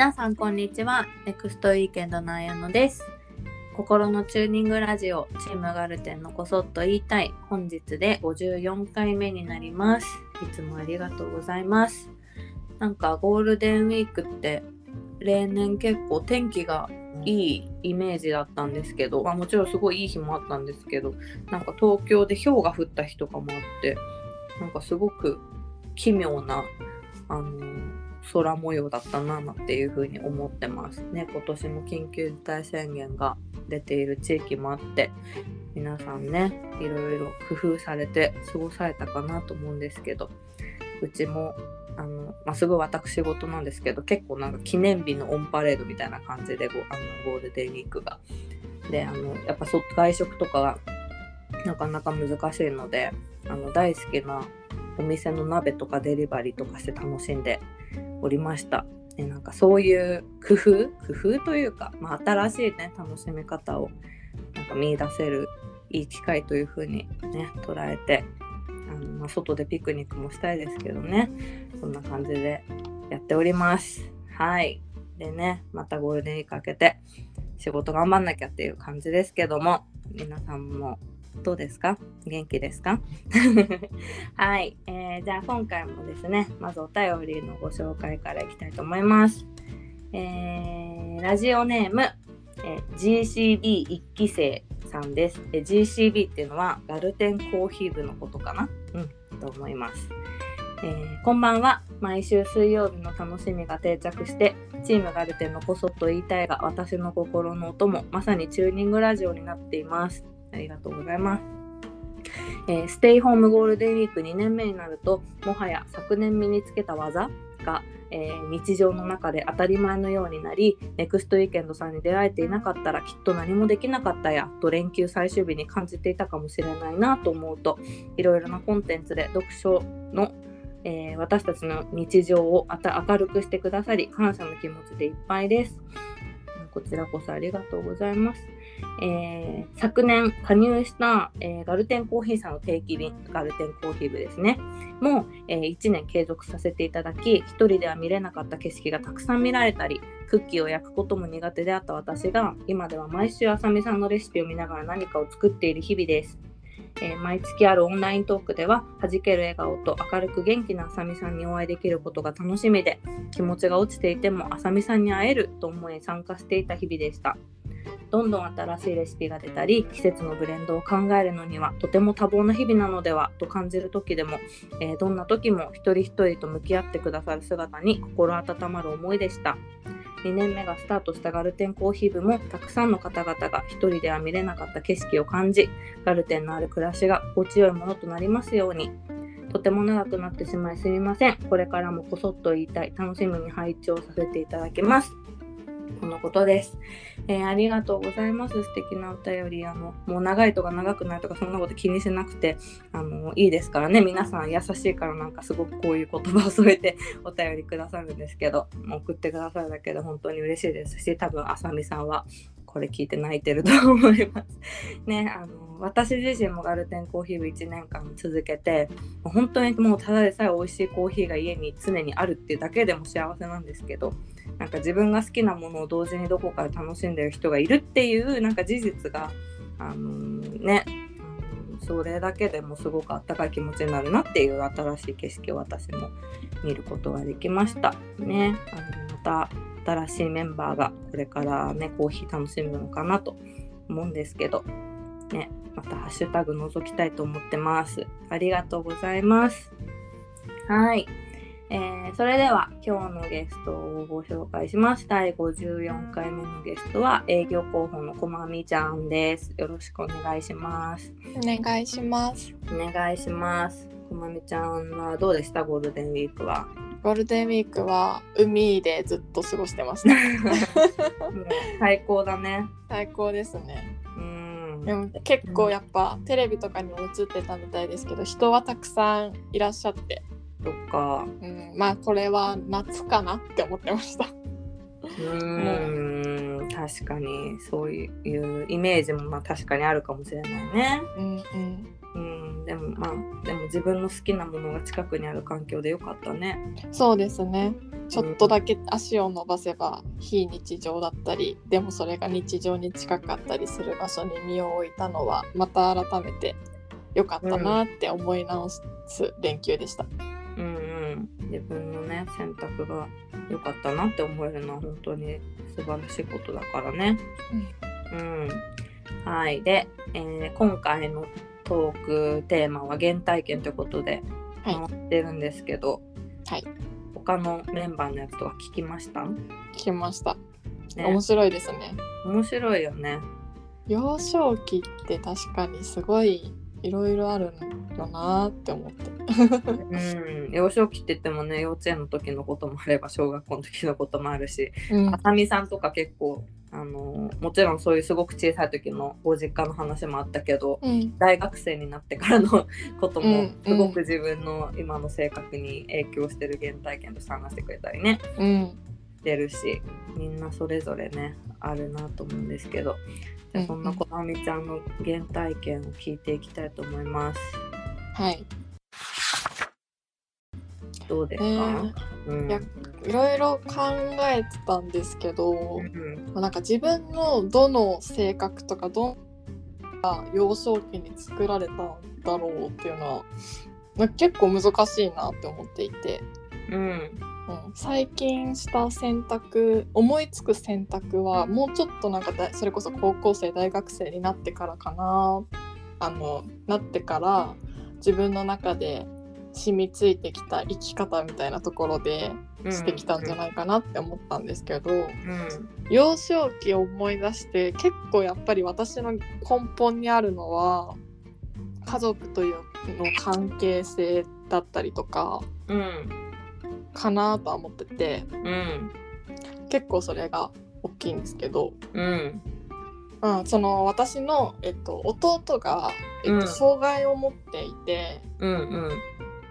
皆さんこんにちは。ネクストウィーケンドのあやのです。心のチューニングラジオチームガルテンのこそっと言いたい本日で54回目になります。いつもありがとうございます。なんかゴールデンウィークって例年結構天気がいいイメージだったんですけど、まあ、もちろんすごいいい日もあったんですけどなんか東京で氷が降った日とかもあってなんかすごく奇妙なあの空模様だったなっていうふうに思ってますね今年も緊急事態宣言が出ている地域もあって皆さんねいろいろ工夫されて過ごされたかなと思うんですけどうちもあの、まあ、すごい私事なんですけど結構なんか記念日のオンパレードみたいな感じでゴあのゴールデンウィークが。であのやっぱ外食とかがなかなか難しいのであの大好きなお店の鍋とかデリバリーとかして楽しんでおりました。でなんかそういう工夫工夫というか、まあ、新しいね楽しみ方をなんか見出せるいい機会というふうにね捉えてあの、まあ、外でピクニックもしたいですけどねそんな感じでやっております。はいでねまたゴールデンウィーク明けて仕事頑張んなきゃっていう感じですけども皆さんもどうですか？元気ですか？はい、えー、じゃあ今回もですねまずお便りのご紹介からいきたいと思います、えー、ラジオネーム、えー、GCB1 期生さんです、えー、GCB っていうのはガルテンコーヒー部のことかな？うんと思います。えー、こんばんは。毎週水曜日の楽しみが定着してチームガルテンのこそっと言いたいが私の心の音もまさにチューニングラジオになっています。ありがとうございます。えー、ステイホームゴールデンウィーク2年目になるともはや昨年身につけた技が、えー、日常の中で当たり前のようになりネクストウィーケンドさんに出会えていなかったらきっと何もできなかったやと連休最終日に感じていたかもしれないなと思うといろいろなコンテンツで読書のえー、私たちの日常を明るくしてくださり感謝の気持ちでいっぱいです。こちらこそありがとうございます。えー、昨年加入した、えー、ガルテンコーヒーさんの定期便、ガルテンコーヒー部ですね、もう、えー、1年継続させていただき、1人では見れなかった景色がたくさん見られたり、クッキーを焼くことも苦手であった私が、今では毎週あさみさんのレシピを見ながら何かを作っている日々です。えー、毎月あるオンライントークでは弾ける笑顔と明るく元気なあさみさんにお会いできることが楽しみで気持ちが落ちていてもあさみさんに会えると思い参加していた日々でした。どんどん新しいレシピが出たり季節のブレンドを考えるのにはとても多忙な日々なのではと感じる時でも、えー、どんな時も一人一人と向き合ってくださる姿に心温まる思いでした。2年目がスタートしたガルテンコーヒー部もたくさんの方々が一人では見れなかった景色を感じガルテンのある暮らしが心地よいものとなりますように。とても長くなってしまいすみません。これからもこそっと言いたい。楽しみに配置をさせていただきます。このことです、えー、ありがとうございます。素敵なお便り。あのもう長いとか長くないとかそんなこと気にしなくてあのいいですからね。皆さん優しいからなんかすごくこういう言葉を添えてお便りくださるんですけど送ってくださるだけで本当に嬉しいですし多分あさみさんはこれ聞いて泣いてると思います。ね、あの私自身もガルテンコーヒー部1年間続けて本当にもうただでさえ美味しいコーヒーが家に常にあるっていうだけでも幸せなんですけどなんか自分が好きなものを同時にどこかで楽しんでる人がいるっていうなんか事実が、あのー、ねそれだけでもすごくあったかい気持ちになるなっていう新しい景色を私も見ることができましたね。あのまた新しいメンバーがこれからねコーヒー楽しむのかなと思うんですけどねまたハッシュタグ覗きたいと思ってますありがとうございますはいえー、それでは今日のゲストをご紹介します。第54回目のゲストは営業広報のこまみちゃんです。よろしくお願いします。お願いします。お願いします。こまみちゃんはどうでした？ゴールデンウィークはゴールデンウィークは海でずっと過ごしてました。最高だね。最高ですね。うん。でも結構やっぱテレビとかにも映ってたみたいですけど人はたくさんいらっしゃって。とか、うん、まあこれは夏かなって思ってました。うん確かに。そういうイメージもまあ確かにあるかもしれないね。うん、うんうん、でもまあでも自分の好きなものが近くにある環境でよかったね。そうですねちょっとだけ足を伸ばせば非日常だったりでもそれが日常に近かったりする場所に身を置いたのはまた改めて良かったなって思い直す連休でした。うんうん、自分のね選択が良かったなって思えるのは本当に素晴らしいことだからね。うん、はいで、えー今回のトークテーマは原体験ということではい回ってるんですけど、はい他のメンバーのやつとか聞きました、聞きました。ね面白いですね。面白いよね。幼少期って確かにすごいいろいろあるんよなーって思って。うん、幼少期って言ってもね幼稚園の時のこともあれば小学校の時のこともあるしうんあさみさんとか結構あのもちろんそういうすごく小さい時のご実家の話もあったけどうん。大学生になってからのこともうんすごく自分の今の性格に影響してる原体験として話してくれたりね。うん。してるしみんなそれぞれねあるなと思うんですけど。じゃあそんなこなみちゃんの原体験を聞いていきたいと思います。はい。どうですか、ね。うん。いやいろいろ考えてたんですけど、うんなん。か自分のどの性格とかどんな幼少期に作られたんだろうっていうのは結構難しいなって思っていて、うん。うん、最近した選択思いつく選択はもうちょっとなんかだそれこそ高校生大学生になってからかな。あのなってから自分の中で染みついてきた生き方みたいなところでしてきたんじゃないかなって思ったんですけど、うん。幼少期を思い出して結構やっぱり私の根本にあるのは家族というの関係性だったりとかうんかなとは思っててうん結構それが大きいんですけど、うん。うん、その私の、えっと、弟が、えっうん。と、障害を持っていて、うんうん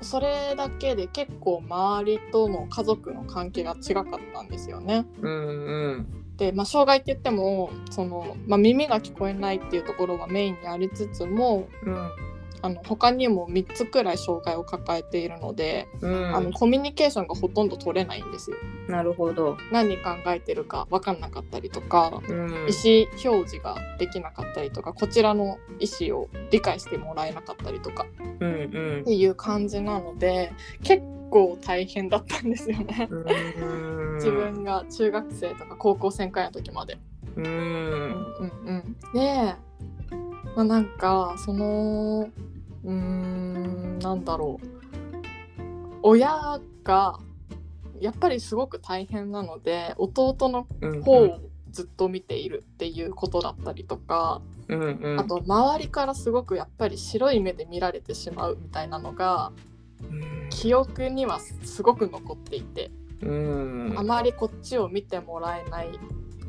それだけで結構周りとの家族の関係が違かったんですよね。うんうんで、まあ、障害って言ってもその、まあ、耳が聞こえないっていうところはメインにありつつもうんあの他にも3つくらい障害を抱えているので、うんあのコミュニケーションがほとんど取れないんですよ。なるほど。何考えてるか分かんなかったりとかうん意思表示ができなかったりとかこちらの意思を理解してもらえなかったりとかうんうんっていう感じなので結構大変だったんですよね。うん自分が中学生とか高校生くらいの時まで。うんうんうん、で、まあ、なんかそのうーんなんだろう。親がやっぱりすごく大変なので弟のうん方をずっと見ているっていうことだったりとか、うんうん。あと周りからすごくやっぱり白い目で見られてしまうみたいなのがうん。記憶にはすごく残っていて。うん。あまりこっちを見てもらえない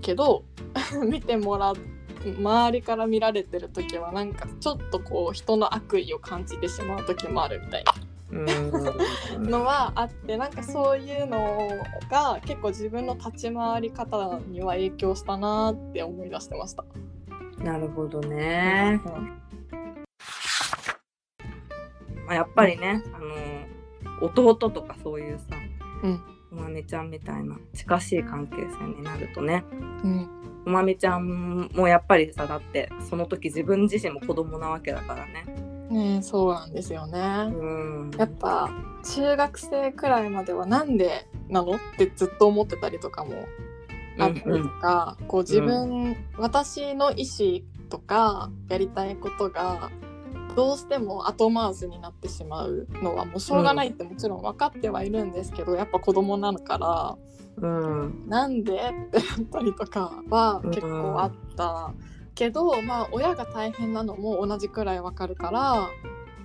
けど 見てもらう周りから見られてる時はなんかちょっとこう人の悪意を感じてしまう時もあるみたいうんなのはあってなんかそういうのが結構自分の立ち回り方には影響したなって思い出してました。なるほどね。まあ、やっぱりね、あの弟とかそういうさ、うんまみちゃんみたいな近しい関係性になるとね、うんまみちゃんもやっぱりさだってその時自分自身も子供なわけだからね。ねえそうなんですよね。うんやっぱ中学生くらいまではなんでなのってずっと思ってたりとかもあったりとか、こう自分、私の意思とかやりたいことがどうしても後回しになってしまうのはもうしょうがないってもちろん分かってはいるんですけど、やっぱ子供なのからうんなんでってなったりとかは結構あったけど、まあ親が大変なのも同じくらい分かるか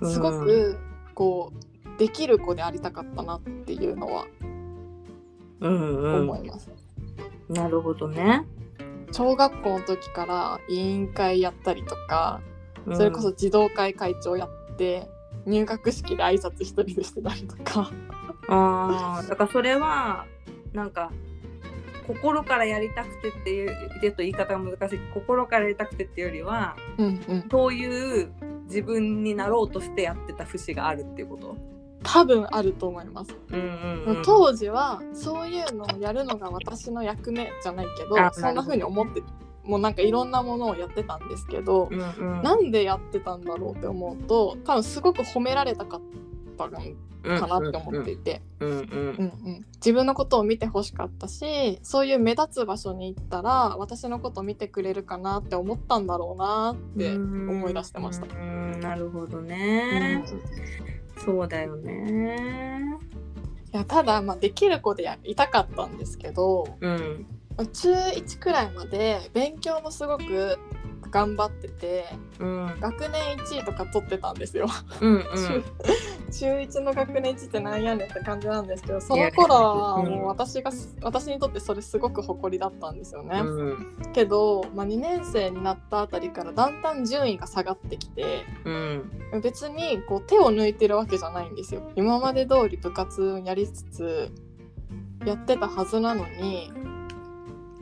らすごくこうできる子でありたかったなっていうのはうんうん思います。なるほどね。小学校の時から委員会やったりとかそれこそ児童会会長やって入学式で挨拶一人でしてたりとか。ああだからそれはなんか心からやりたくてっていうちょっと言い方が難しい心からやりたくてっていうよりはうんうん。そういう自分になろうとしてやってた節があるっていうこと？多分あると思います。うんうん、うん、当時はそういうのをやるのが私の役目じゃないけどあそんな風に思ってもうなんかいろんなものをやってたんですけど、うんうん、なんでやってたんだろうって思うと多分すごく褒められたかったのかなって思っていて、うんうんうん。うん自分のことを見てほしかったしそういう目立つ場所に行ったら私のこと見てくれるかなって思ったんだろうなって思い出してました。うんうん。なるほどね、そうだよね。いやただ、まあ、できる子でやいたかったんですけどうん中1くらいまで勉強もすごく頑張っててうん学年1位とか取ってたんですよ。うんうん 中1の学年1ってなんやねんって感じなんですけどその頃はもう私が私にとってそれすごく誇りだったんですよね。うんけど、まあ、2年生になったあたりからだんだん順位が下がってきてうん別にこう手を抜いてるわけじゃないんですよ。今まで通り部活やりつつやってたはずなのに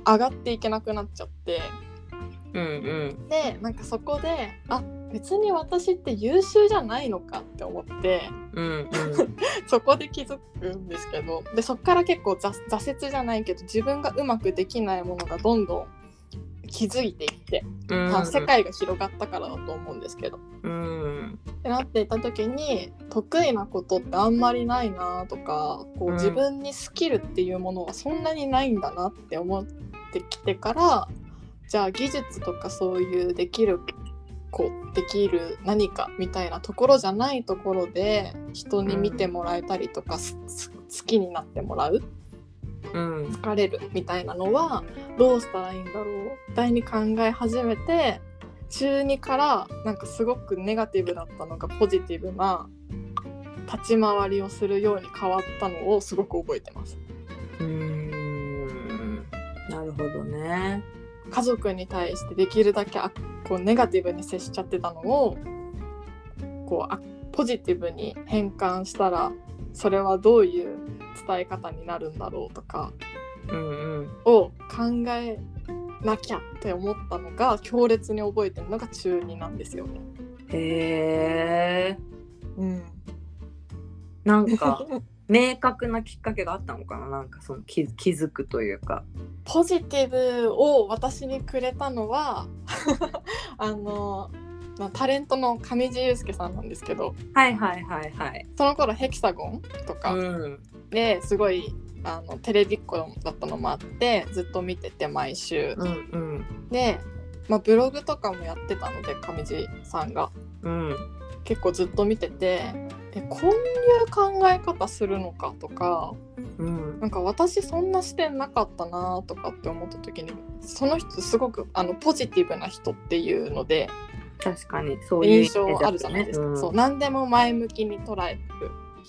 上がっていけなくなっちゃって。うんうん。でなんかそこであ別に私って優秀じゃないのかって思って。うんうん。そこで気づくんですけど。でそこから結構挫挫折じゃないけど自分がうまくできないものがどんどん気づいていって、うん。まあ世界が広がったからだと思うんですけど。うん。ってなっていた時に得意なことってあんまりないなとかこううん。自分にスキルっていうものはそんなにないんだなって思ってきてからじゃあ技術とかそういうできるこうできる何かみたいなところじゃないところで人に見てもらえたりとか、好きになってもらううん。疲れるみたいなのはどうしたらいいんだろう？みたいに考え始めて中2からなんかすごくネガティブだったのがポジティブな立ち回りをするように変わったのをすごく覚えてます。うんなるほどね。家族に対してできるだけあこうネガティブに接しちゃってたのをこうあポジティブに変換したらそれはどういう伝え方になるんだろうとかうんうん。を考えなきゃって思ったのが強烈に覚えてるのが中2なんですよね。へえうん、なんか 明確なきっかけがあったのかななんかその気気づくというか。ポジティブを私にくれたのは あのまあタレントの上地雄介さんなんですけど。はいはいはいはい。その頃ヘキサゴンとかうん。ですごいあのテレビっ子だったのもあってずっと見てて毎週。うんうん。で、まあ、ブログとかもやってたので上地さんが。うん結構ずっと見ててえこういう考え方するのかとかうん。なんか私そんな視点なかったなとかって思った時にその人すごくあのポジティブな人っていうので確かにそういう印象あるじゃないですか、うん。そう何でも前向きに捉える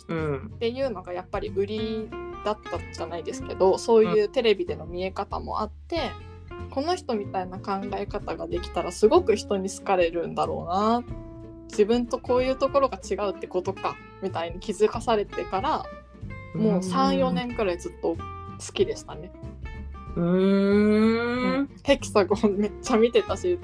うん。っていうのがやっぱり売りだったじゃないですけどそういうテレビでの見え方もあって、この人みたいな考え方ができたらすごく人に好かれるんだろうな自分とこういうところが違うってことかみたいに気づかされてからもう34年くらいずっと好きでしたね。うーん。ヘキサゴンめっちゃ見てたし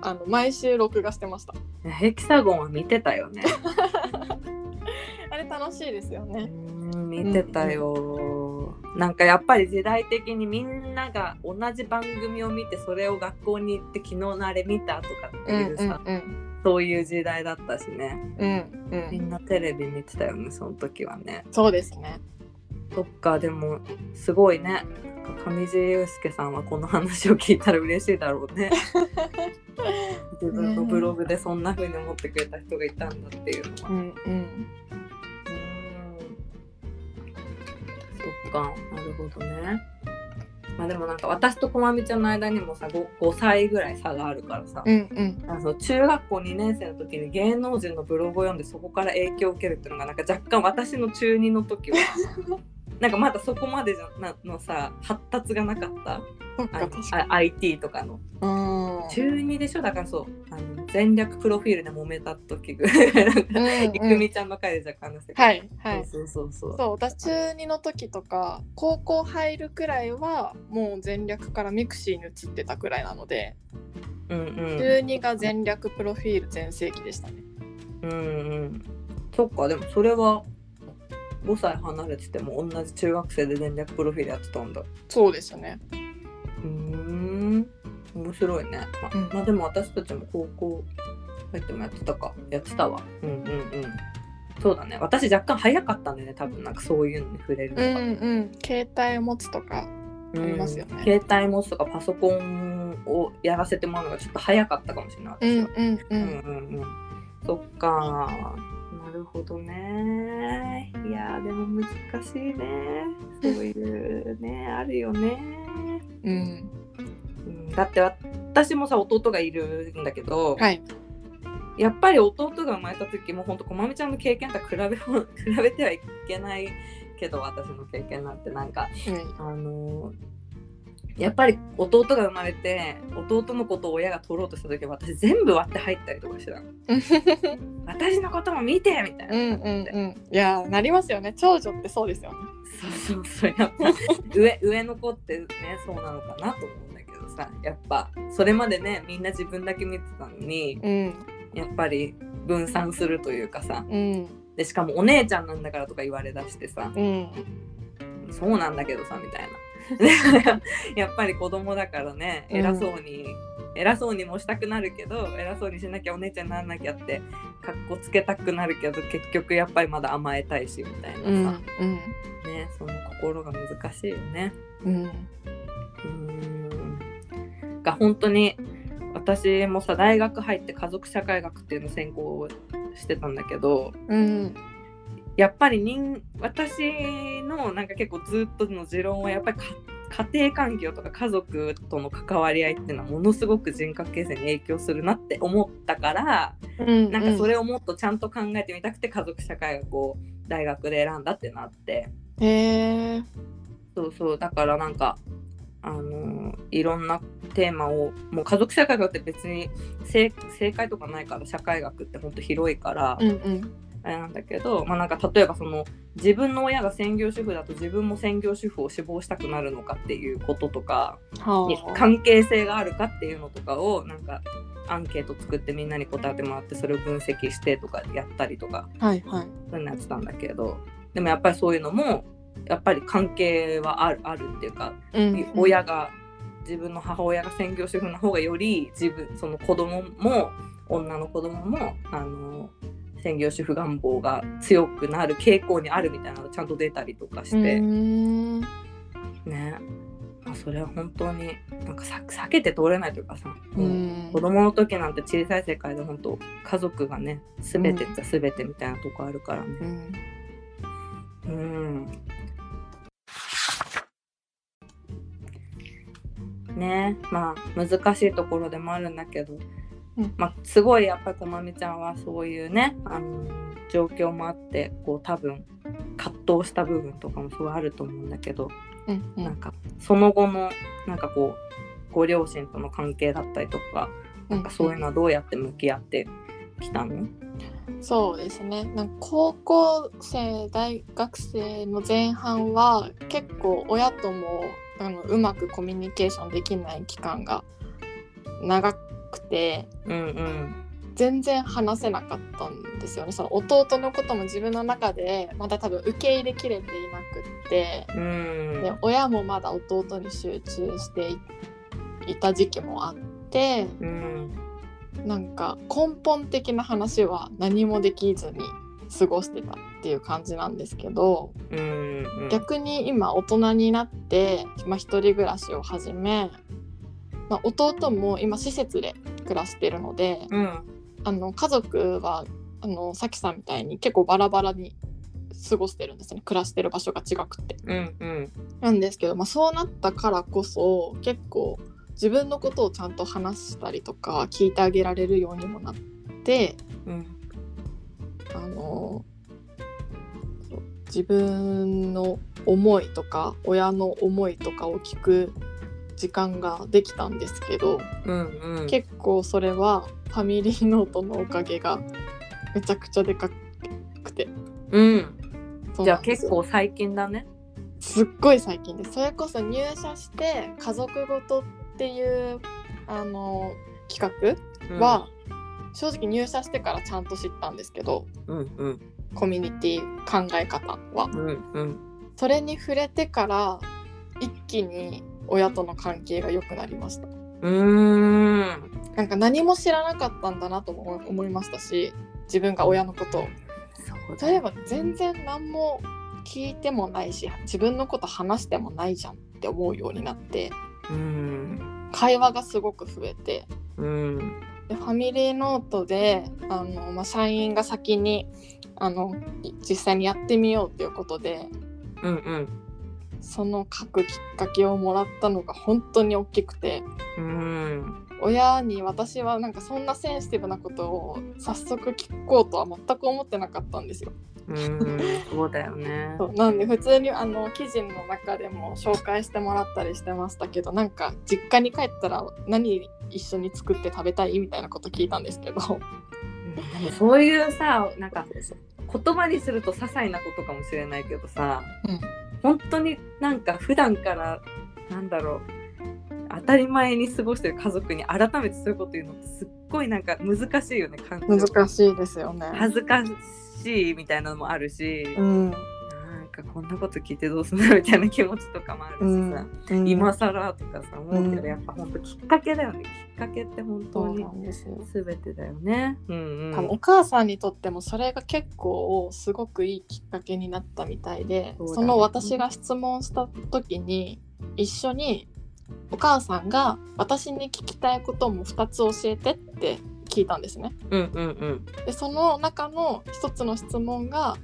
あの毎週録画してました。ヘキサゴンは見てたよね。あれ楽しいですよね。うん見てたよ、なんかやっぱり時代的にみんなが同じ番組を見てそれを学校に行って昨日のあれ見たとかっていうさ、うんそういう時代だったしね。うんうん。みんなテレビ見てたよねその時はね。そうですね。そっかでもすごいね。上地雄介さんはこの話を聞いたら嬉しいだろうね。自分のブログでそんな風に思ってくれた人がいたんだっていうのは。うんうん。うん。そっかなるほどねまあでもなんか私とこまみちゃんの間にもさ 5, 5歳ぐらい差があるからさ、うんうん。あの中学校2年生の時に芸能人のブログを読んでそこから影響を受けるっていうのがなんか若干私の中2の時は なんかまだそこまでじゃなのさ発達がなかった？あ IT とかの。うん。中2でしょ？だからそうあの前略プロフィールで揉めた時ぐらい。いくみちゃんの回で若干話したけどはいはい。そうそうそうそう。私中2の時とか高校入るくらいはもう前略から mixi に移ってたくらいなので、うんうん。中2が前略プロフィール全盛期でしたね。うんうん。そっかでもそれは5歳離れてても同じ中学生で戦略プロフィールやってたんだ。そうですよね。うーん。面白いね、まうん。まあでも私たちも高校入ってもやってたか。やってたわ。うんうんうん。そうだね。私若干早かったんだよね。多分。なんかそういうのに触れるのが、うんうん携帯を持つとかうんありますよね。携帯持つとかパソコンをやらせてもらうのがちょっと早かったかもしれない。うん私はうん。ううんんうんうん。そっかなるほどね。いやーでも難しいね。そういうね あるよね、うん。うん、だって私もさ弟がいるんだけど、はい。やっぱり弟が生まれた時もほんとこまみちゃんの経験とは比べ 比べてはいけないけど私の経験なんて。なんかあのーやっぱり弟が生まれて弟のことを親が取ろうとした時は私全部割って入ったりとかしてたの。私のことも見てみたいな、うんうんうん。いやなりますよね。長女ってそうですよね。そうそうそう。やっぱ上上の子ってねそうなのかなと思うんだけどさ。やっぱそれまでねみんな自分だけ見てたのにうん。やっぱり分散するというかさ。うん。でしかもお姉ちゃんなんだからとか言われだしてさ。うん。そうなんだけどさみたいな やっぱり子供だからねうん。偉そうに、偉そうにもしたくなるけど偉そうにしなきゃお姉ちゃんにならなきゃってかっこつけたくなるけど結局やっぱりまだ甘えたいしみたいなさ、うんねその心が難しいよね。うん。が本当に私もさ大学入って家族社会学っていうの専攻してたんだけどうんやっぱり人私のなんか結構ずっとの持論はやっぱりか家庭環境とか家族との関わり合いっていうのはものすごく人格形成に影響するなって思ったから、うんなんかそれをもっとちゃんと考えてみたくて家族社会学を大学で選んだってなって。へえそうそう。だからなんかあのーいろんなテーマをもう家族社会学って別に正正解とかないから社会学ってほんと広いから、うんうんあれなんだけど、まあ、なんか例えばその自分の親が専業主婦だと自分も専業主婦を志望したくなるのかっていうこととか関係性があるかっていうのとかをなんかアンケート作ってみんなに答えてもらってそれを分析してとかやったりとかはいはい。そういうのやってたんだけどでもやっぱりそういうのもやっぱり関係はあるあるっていうか、うん。親が自分の母親が専業主婦の方がより自分その子供も女の子供もあの専業主婦願望が強くなる傾向にあるみたいなのがちゃんと出たりとかして、うん。ね、まあ、それは本当になんかさ避けて通れないというかさ、うん。子供の時なんて小さい世界で本当家族がね全てっちゃ全てみたいなとこあるからね。うん。うん。ね。まあ難しいところでもあるんだけど、うんまあすごいやっぱりこまみちゃんはそういうね、あの状況もあってこう多分葛藤した部分とかもすごいあると思うんだけど、うんうん。なんかその後のなんかこうご両親との関係だったりとかなんかそういうのはどうやって向き合ってきたの、そうですね。なんか高校生大学生の前半は結構親ともあのうまくコミュニケーションできない期間が長くてうんうん。全然話せなかったんですよね。その弟のことも自分の中でまだ多分受け入れきれていなくって。うん。で親もまだ弟に集中していいた時期もあってうん。なんか根本的な話は何もできずに過ごしてたっていう感じなんですけどうんうん。逆に今大人になって、まあ、一人暮らしを始め、まあ、弟も今施設で暮らしてるのでうん。あの家族はあのさきさんみたいに結構バラバラに過ごしてるんですね。暮らしてる場所が違くて。うんうん。なんですけど、まあ、そうなったからこそ結構自分のことをちゃんと話したりとか聞いてあげられるようにもなってうん。あの自分の思いとか親の思いとかを聞く時間ができたんですけど、うんうん。結構それはファミリーノートのおかげがめちゃくちゃでかくて。うん。じゃあ結構最近だね。すっごい最近です。それこそ入社して家族ごとっていうあの企画は、正直入社してからちゃんと知ったんですけどうんうん。コミュニティ考え方は。うんうん。それに触れてから一気に親との関係が良くなりました。うーん。なんか何も知らなかったんだなとも思いましたし自分が親のことを。例えば全然何も聞いてもないし自分のこと話してもないじゃんって思うようになってうん。会話がすごく増えてうん。でファミリーノートであの、まあ、社員が先にあのい実際にやってみようっていうことでうんうんその書くきっかけをもらったのが本当に大きくて。うん。親に私はなんかそんなセンシティブなことを早速聞こうとは全く思ってなかったんですよ。うんそうだよね。そうなんで普通にあの記事の中でも紹介してもらったりしてましたけどなんか実家に帰ったら何一緒に作って食べたいみたいなこと聞いたんですけど。そういうさなんか言葉にすると些細なことかもしれないけどさ、うん本当になんか普段からなんだろう当たり前に過ごしてる家族に改めてそういうこと言うのってすっごいなんか難しいよね難しいですよね。恥ずかしいみたいなのもあるし、うんかこんなこと聞いてどうすんだみたいな気持ちとかもあるしさ、うん。今更とかさ思うけうんどやっぱ本当きっかけだよねきっかけって本当に。全てだよね。うんうん。多分お母さんにとってもそれが結構すごくいいきっかけになったみたいでそ,、ね。の私が質問した時に一緒にお母さんが私に聞きたいことも2つ教えてって聞いたんですね。うんうんうん。でその中の一つの質問が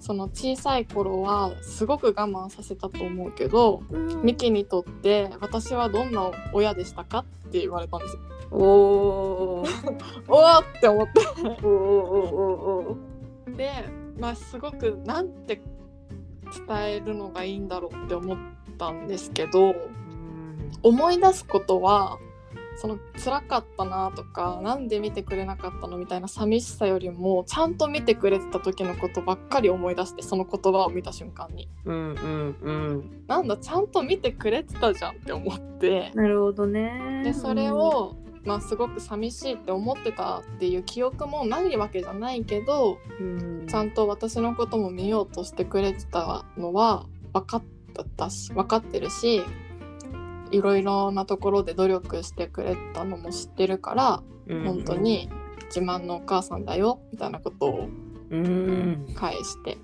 その小さい頃はすごく我慢させたと思うけどうん。ミキにとって私はどんな親でしたか？って言われたんですよ。おー。おーって思って。おーおーおーおでまあすごくなんて伝えるのがいいんだろうって思ったんですけど思い出すことはその辛かったなとかなんで見てくれなかったのみたいな寂しさよりもちゃんと見てくれてた時のことばっかり思い出してその言葉を見た瞬間に。うんうんうん。なんだちゃんと見てくれてたじゃんって思って。なるほどね。でそれを、まあ、すごく寂しいって思ってたっていう記憶もないわけじゃないけどうん。ちゃんと私のことも見ようとしてくれてたのは分かったし分かってるしいろいろなところで努力してくれたのも知ってるからうん本当に自慢のお母さんだよみたいなことをうん。返して。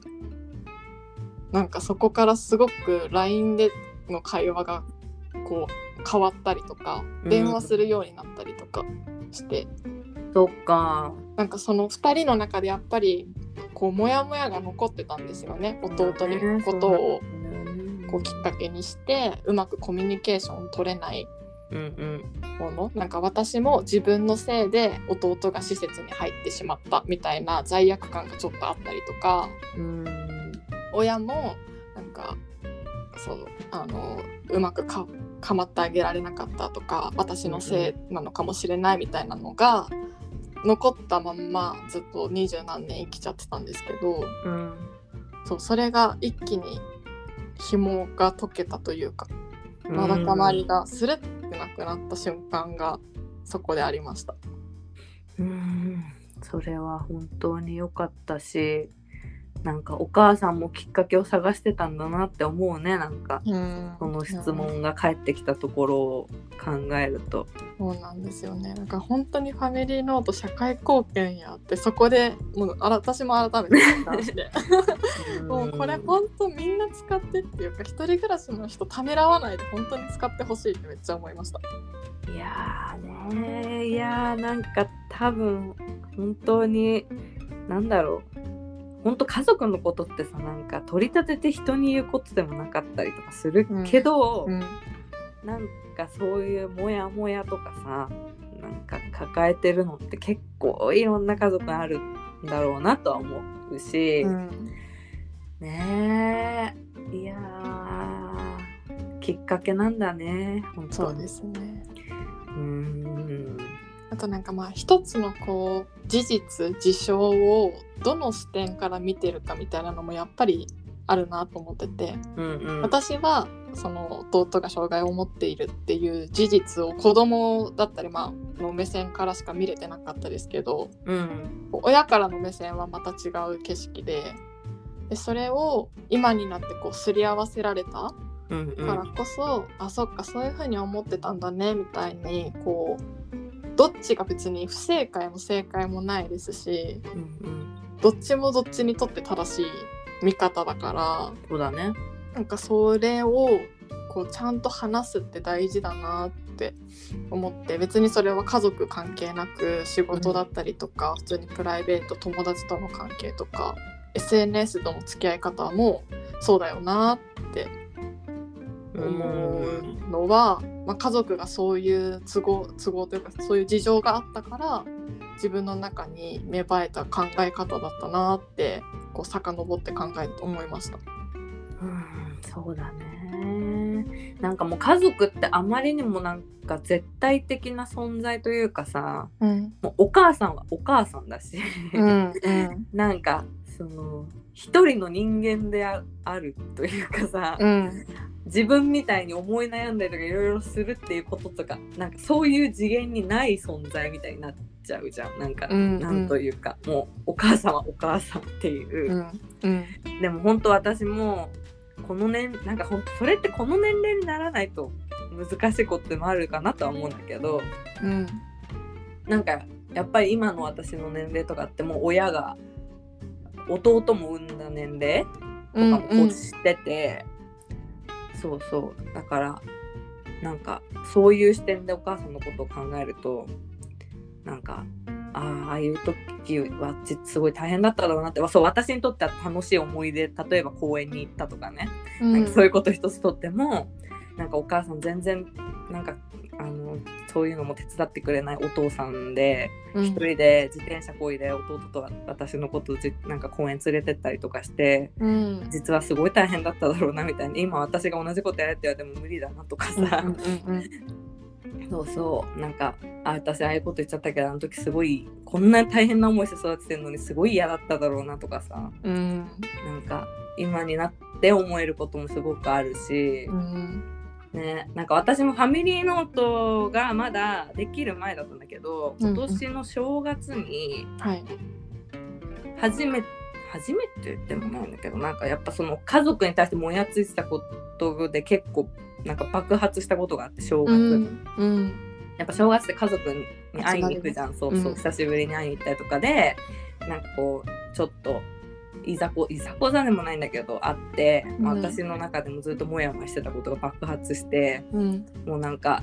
なんかそこからすごく LINE での会話がこう変わったりとかうん。電話するようになったりとかして、そっか。なんかその2人の中でやっぱりこうモヤモヤが残ってたんですよね弟にことをこうきっかけにしてうまくコミュニケーション取れないうんうん。もの。なんか私も自分のせいで弟が施設に入ってしまったみたいな罪悪感がちょっとあったりとか。うん親もなんかそうあのうまくか構ってあげられなかったとか私のせいなのかもしれないみたいなのが残ったまんまずっと二十何年生きちゃってたんですけど。うん。そうそれが一気に紐が解けたというかわだかまりがスルッてなくなった瞬間がそこでありました。うんそれは本当に良かったしなんかお母さんもきっかけを探してたんだなって思うねなんかその質問が返ってきたところを考えると。そうなんですよね。なんか本当にファミリーノート社会貢献やってそこでもうあら私も改めて実感してもうこれ本当みんな使ってっていうか一人暮らしの人ためらわないで本当に使ってほしいってめっちゃ思いました。いやーねーいやーなんか多分本当になんだろう本当家族のことってさなんか取り立てて人に言うことでもなかったりとかするけど、うん。なんかそういうモヤモヤとかさなんか抱えてるのって結構いろんな家族あるんだろうなとは思うし、うん。ねえ。いやーきっかけなんだね本当そうですね。うーんあとなんかまあ一つのこう事実事象をどの視点から見てるかみたいなのもやっぱりあるなと思ってて。うんうん。私はその弟が障害を持っているっていう事実を子供だったりまあの目線からしか見れてなかったですけどうん。親からの目線はまた違う景色ででそれを今になってこうすり合わせられたうんうん。からこそ、あそっかそういうふうに思ってたんだねみたいにこうどっちが別に不正解も正解もないですしうんうんどっちもどっちにとって正しい見方だからそうだね。なんかそれをこうちゃんと話すって大事だなって思って別にそれは家族関係なく仕事だったりとか、普通にプライベート友達との関係とか SNS との付き合い方もそうだよなって思うのは、まあ、家族がそういう都合都合というかそういう事情があったから自分の中に芽生えた考え方だったなってこう遡って考えて思いました。うんそうだね。なんかもう家族ってあまりにもなんか絶対的な存在というかさうん。もうお母さんはお母さんだし、うんうん。なんかその一人の人間でああるというかさ、うん。自分みたいに思い悩んだりとかいろいろするっていうこととかなんかそういう次元にない存在みたいになっちゃうじゃん。なんか、うんうん。なんというかもうお母さんはお母さんっていう、うんうん。でも本当私もこの年なんか本当それってこの年齢にならないと難しいことでもあるかなとは思うんだけどうん。なんかやっぱり今の私の年齢とかってもう親が弟も産んだ年齢とかも越してて、そうそう。だからなんかそういう視点でお母さんのことを考えるとなんかああいう時は実すごい大変だっただろうなってそう私にとっては楽しい思い出例えば公園に行ったとかね、なんかそういうこと一つとってもなんかお母さん全然なんかあのそういうのも手伝ってくれないお父さんでうん。一人で自転車こいで弟と私のことじなんか公園連れてったりとかしてうん。実はすごい大変だっただろうなみたいに今私が同じことやれって言われても無理だなとかさ、そうそう。なんかあ私ああいうこと言っちゃったけどあの時すごいこんなに大変な思いして育ててるのにすごい嫌だっただろうなとかさ。うん。なんか今になって思えることもすごくあるし。う、んね、なんか私もファミリーノートがまだできる前だったんだけど今年の正月にはい。初め初めてでもないんだけどなんかやっぱその家族に対してもやついてたことで結構なんか爆発したことがあって正月、うんうん。やっぱ正月って家族に会いに行くじゃん、そうそう、うん。久しぶりに会いに行ったりとかでなんかこうちょっといざこいざこざでもないんだけどあって、私の中でもずっとモヤモヤしてたことが爆発してうん。もうなんか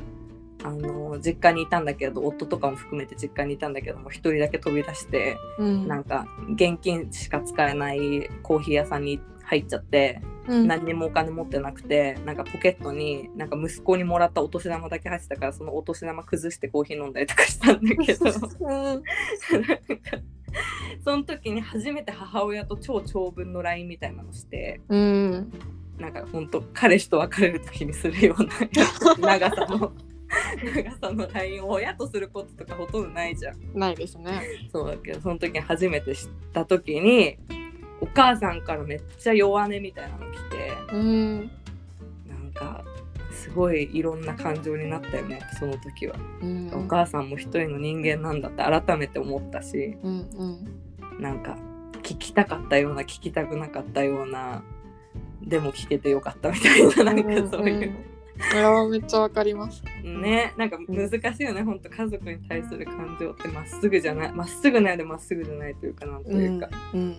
あの実家にいたんだけど夫とかも含めて実家にいたんだけども一人だけ飛び出してうん。なんか現金しか使えないコーヒー屋さんに入っちゃってうん。何にもお金持ってなくてなんかポケットになんか息子にもらったお年玉だけ入ってたからそのお年玉崩してコーヒー飲んだりとかしたんだけど。うん。その時に初めて母親と超長文の LINE みたいなのしてうん。なんかほんと彼氏と別れる時にするような長さの長さの LINE を親とすることとかほとんどないじゃん。ないですね。そうだけどその時に初めて知った時にお母さんからめっちゃ弱音みたいなの来てうん。なんかすごいいろんな感情になったよねその時は、うん。お母さんも一人の人間なんだって改めて思ったしうんうん。なんか聞きたかったような聞きたくなかったようなでも聞けてよかったみたいななんかそういう、んいやめっちゃわかります。ねなんか難しいよねほんと家族に対する感情ってまっすぐじゃないまっすぐないでまっすぐじゃないというかなんというか、うん。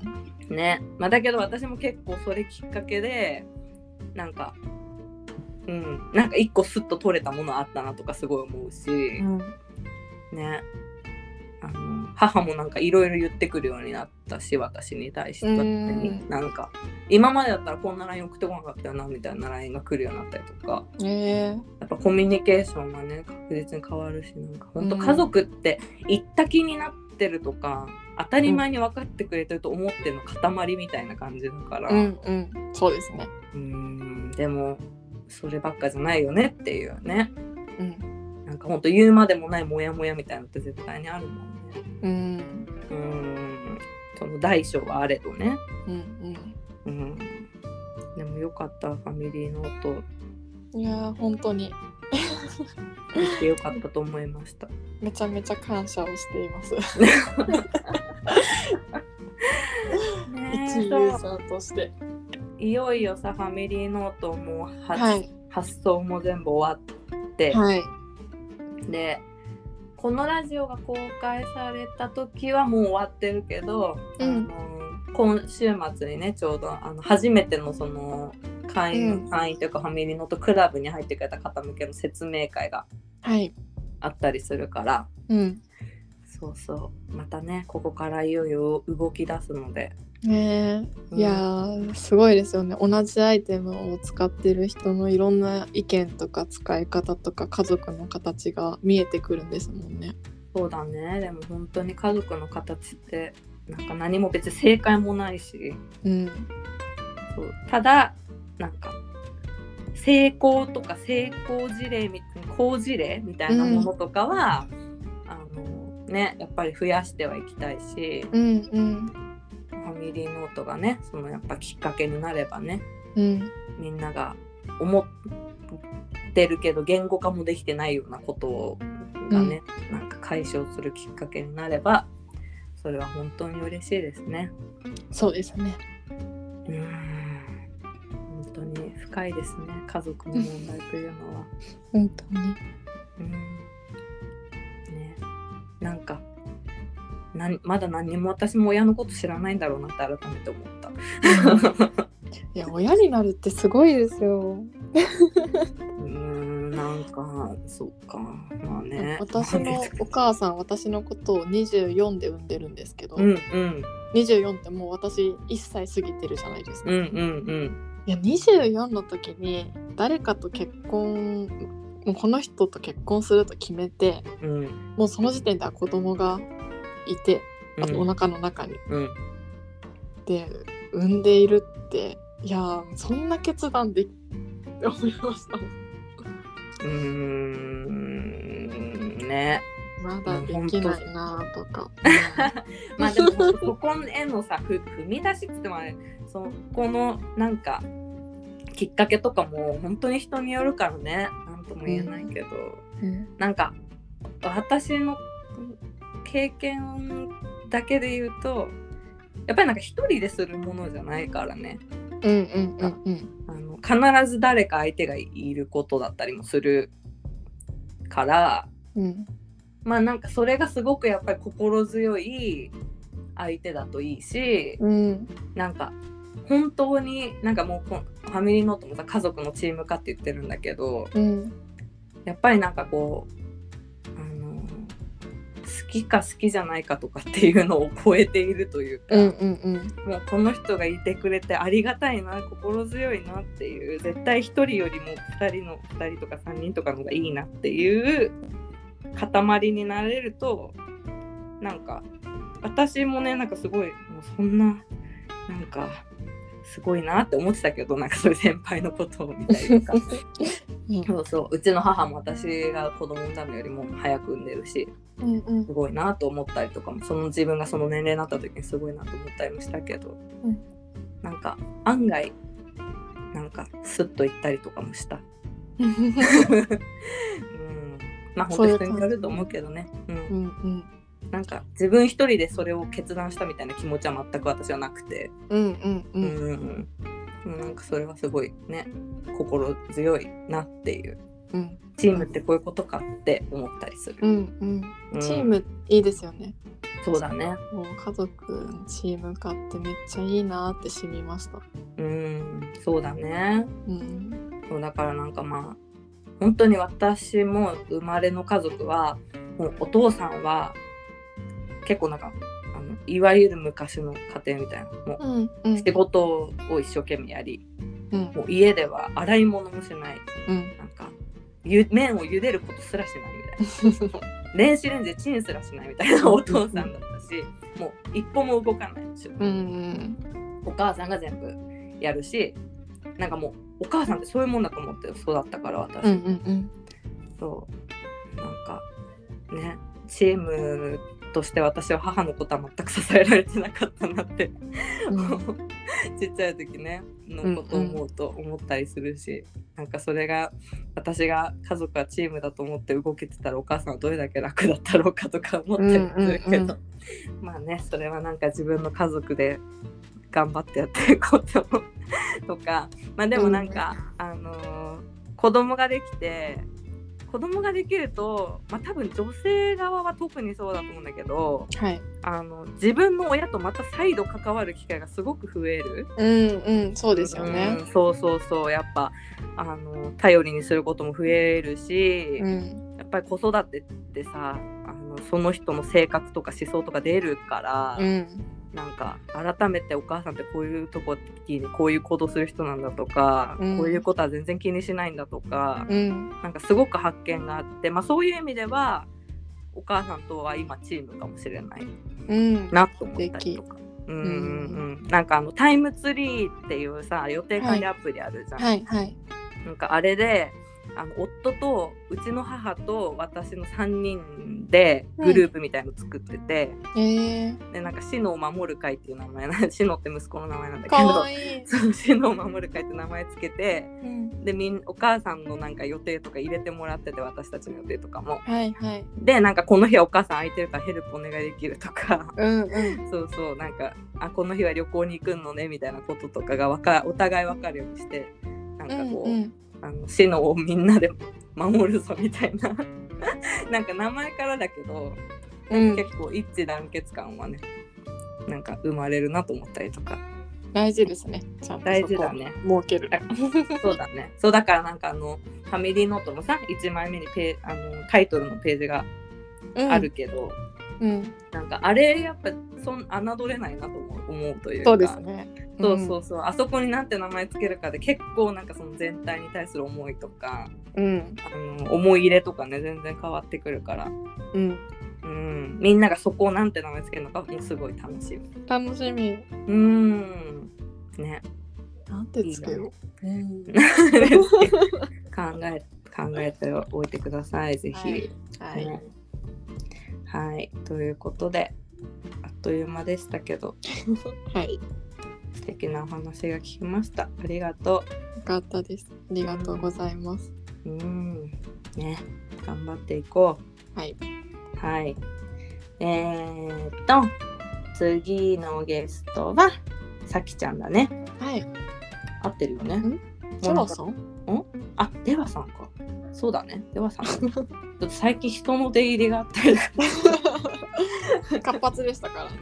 ね。まあだけど私も結構それきっかけでなんかうん。なんか一個スッと取れたものあったなとかすごい思うし、うん。ねあの母もなんかいろいろ言ってくるようになったし私に対して。うん。なんか今までだったらこんな LINE 送ってこなかったよなみたいな LINE が来るようになったりとか。ええやっぱコミュニケーションがね確実に変わるしなんか本当うん家族って言った気になってるとか当たり前に分かってくれてると思ってるの塊みたいな感じだから、うんうん。そうですね。うーんでもそればっかじゃないよねっていうね。うんなんかほんと言うまでもないモヤモヤみたいなのって絶対にあるもんね。うん。うん。その大小はあれどね。うんうん。でもよかったファミリーノートうんいやー本当に。見てよかったと思いました。めちゃめちゃ感謝をしています。一ユーザーとして。いよいよさファミリーノートもは、はい。発送も全部終わって、はいでこのラジオが公開された時はもう終わってるけど、うん。あの今週末にねちょうどあの初めてのその会員,、うん。会員というかファミリーノートクラブに入ってくれた方向けの説明会がはい。あったりするからうん。そうそう。またねここからいよいよ動き出すので、ねうんえ。いやーすごいですよね。同じアイテムを使ってる人のいろんな意見とか使い方とか家族の形が見えてくるんですもんね。そうだね。でも本当に家族の形ってなんか何も別に正解もないし。うん。そう。ただなんか成功とか成功事例み好事例みたいなものとかは、あのねやっぱり増やしてはいきたいし。うんうんファミリーノートがねそのやっぱきっかけになればねうんみんなが思ってるけど言語化もできてないようなことがね、なんか解消するきっかけになればそれは本当に嬉しいですね。そうですね。うーん本当に深いですね家族の問題というのは。本当に。なんまだ何にも私も親のこと知らないんだろうなって改めて思った。いや親になるってすごいですよ。うーんなんかそうかまあね。私のお母さん私のことを24で産んでるんですけど、うんうん24ってもう私1歳過ぎてるじゃないですか。うんうんいや24の時に誰かと結婚もうこの人と結婚すると決めてうんうんもうその時点では子供がいてあとおうん腹の中に、うん。で産んでいるっていやーそんな決断でって思いました。うーん。ね。まだできないなとか。まあでもそこへのさふ踏み出しっつってもあれそこのなんかきっかけとかも本当に人によるからね。なんとも言えないけど、うん。なんか私の経験だけで言うとやっぱりなんか一人でするものじゃないからね。うんうんうんうん。あの必ず誰か相手がいることだったりもするからうん。まあなんかそれがすごくやっぱり心強い相手だといいしうん。なんか本当になんかもうこファミリーノートもさ家族のチーム化って言ってるんだけどうん。やっぱりなんかこうきか好きじゃないかとかっていうのを超えているというか、うんうんうん。もうこの人がいてくれてありがたいな心強いなっていう絶対1人よりも2人の2人とか3人とかの方がいいなっていう塊になれるとなんか私もねなんかすごいもうそんななんかすごいなって思ってたけどなんかそういう先輩のことを見たりとかそうそう。うちの母も私が子供産んだのよりも早く産んでるしすごいなと思ったりとかもその自分がその年齢になった時にすごいなと思ったりもしたけど、うん。なんか案外なんかスッと行ったりとかもした。うん、まあ本当に人によると思うけどね。うん。うんうん。なんか自分一人でそれを決断したみたいな気持ちは全く私はなくて、うんうんううん。んうん。うん、もうなんかそれはすごいね心強いなっていううんチームってこういうことかって思ったりする。うんうんうんチームいいですよね。そうだね。もう家族のチーム化ってめっちゃいいなって染みました。うんそうだね。うんそうだからなんかまあ本当に私も生まれの家族はもうお父さんは結構なんかあのいわゆる昔の家庭みたいなもうんうんう仕事を一生懸命やりうんもう家では洗い物もしないうんなんかゆ麺を茹でることすらしないみたいな。電子レンジでチンすらしないみたいなお父さんだったしもう一歩も動かないし。うんお母さんが全部やるしなんかもうお母さんってそういうもんだと思って育ったから私、うんうん。そう。なんかねチームとして私は母のことは全く支えられてなかったなって、うん ちっちゃい時ねのことを思うと思ったりするし、なんかそれが私が家族はチームだと思って動けてたらお母さんはどれだけ楽だったろうかとか思ったりするけど、うんうん まあねそれはなんか自分の家族で頑張ってやっていこうと思うとかまあでもなんか、あのー子供ができて子供ができると、まあ、多分女性側は特にそうだと思うんだけどはい。あの自分の親とまた再度関わる機会がすごく増える。うんうんそうですよね。うんそうそうそう。やっぱあの頼りにすることも増えるし、うん。やっぱり子育てってさあのその人の性格とか思想とか出るから、うんなんか改めてお母さんってこういうとこにこういう行動する人なんだとか、うん。こういうことは全然気にしないんだとか、うん。なんかすごく発見があって、まあ、そういう意味ではお母さんとは今チームかもしれないうん。なと思ったりとか。うんうんうん、なんかあのタイムツリーっていうさ予定管理アプリあるじゃん、はいはい。なんかあれであの夫とうちの母と私の3人でグループみたいの作ってて、えー、でなんか「死のを守る会」っていう名前な 死のって息子の名前なんだけかどそのを守る会って名前つけてうん、でみんお母さんのなんか予定とか入れてもらってて私たちの予定とかも。はいはい。でなんかこの日はお母さん空いてるからヘルプお願いできるとか。うんうん。そうそうなんかあこの日は旅行に行くのねみたいなこととかがわかお互い分かるようにしてなんかこう、うんうんあのシノをみんなで守るぞみたいな。なんか名前からだけど、うん。結構一致団結感はねなんか生まれるなと思ったりとか。大事ですね。ちゃんと大事だね。そこ設ける。そうだね。そうだからなんかあのファミリーノートもさ1枚目にペあのタイトルのページがあるけど、うん。なんかあれやっぱそん侮れないなと思う思うというか。そうですね。そうそうそう、あそこになんて名前つけるかで結構なんかその全体に対する思いとかうん。あの思い入れとかね全然変わってくるから、うん。うん、みんながそこをなんて名前つけるのかもうすごい楽しみ。楽しみ。うん。ね。なんてつけよう、うん、考え考えておいてくださいぜひ。はい、ね。はい、ということでという間でしたけどはい、よ素敵なお話が聞きました。ありがとかったですありがとうございます、う。うんね頑張っていこう。はいはい。えー、っと、次のゲストは、さきちゃんだね。はい合ってるよね。ん？ジョナさん？あ、デワさんか。そうだね。デワさん。ちょっと最近人の出入りがあったり 活発でしたからね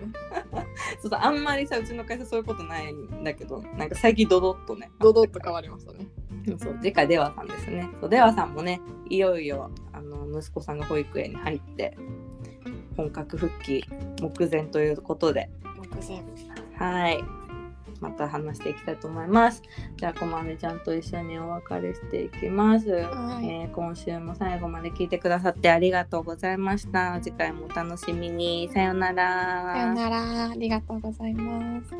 ちょっとあんまりさ、うちの会社そういうことないんだけど、なんか最近ドドッとね。ドドッと変わりましたねそう、次回デワさんですね。そう、デワさんもね、いよいよ、あの、息子さんが保育園に入って、本格復帰目前ということで、目前はい。また話していきたいと思います。じゃあ、こまめちゃんと一緒にお別れしていきます。はいえー今週も最後まで聞いてくださってありがとうございました。次回もお楽しみに。さようなら。さよならありがとうございます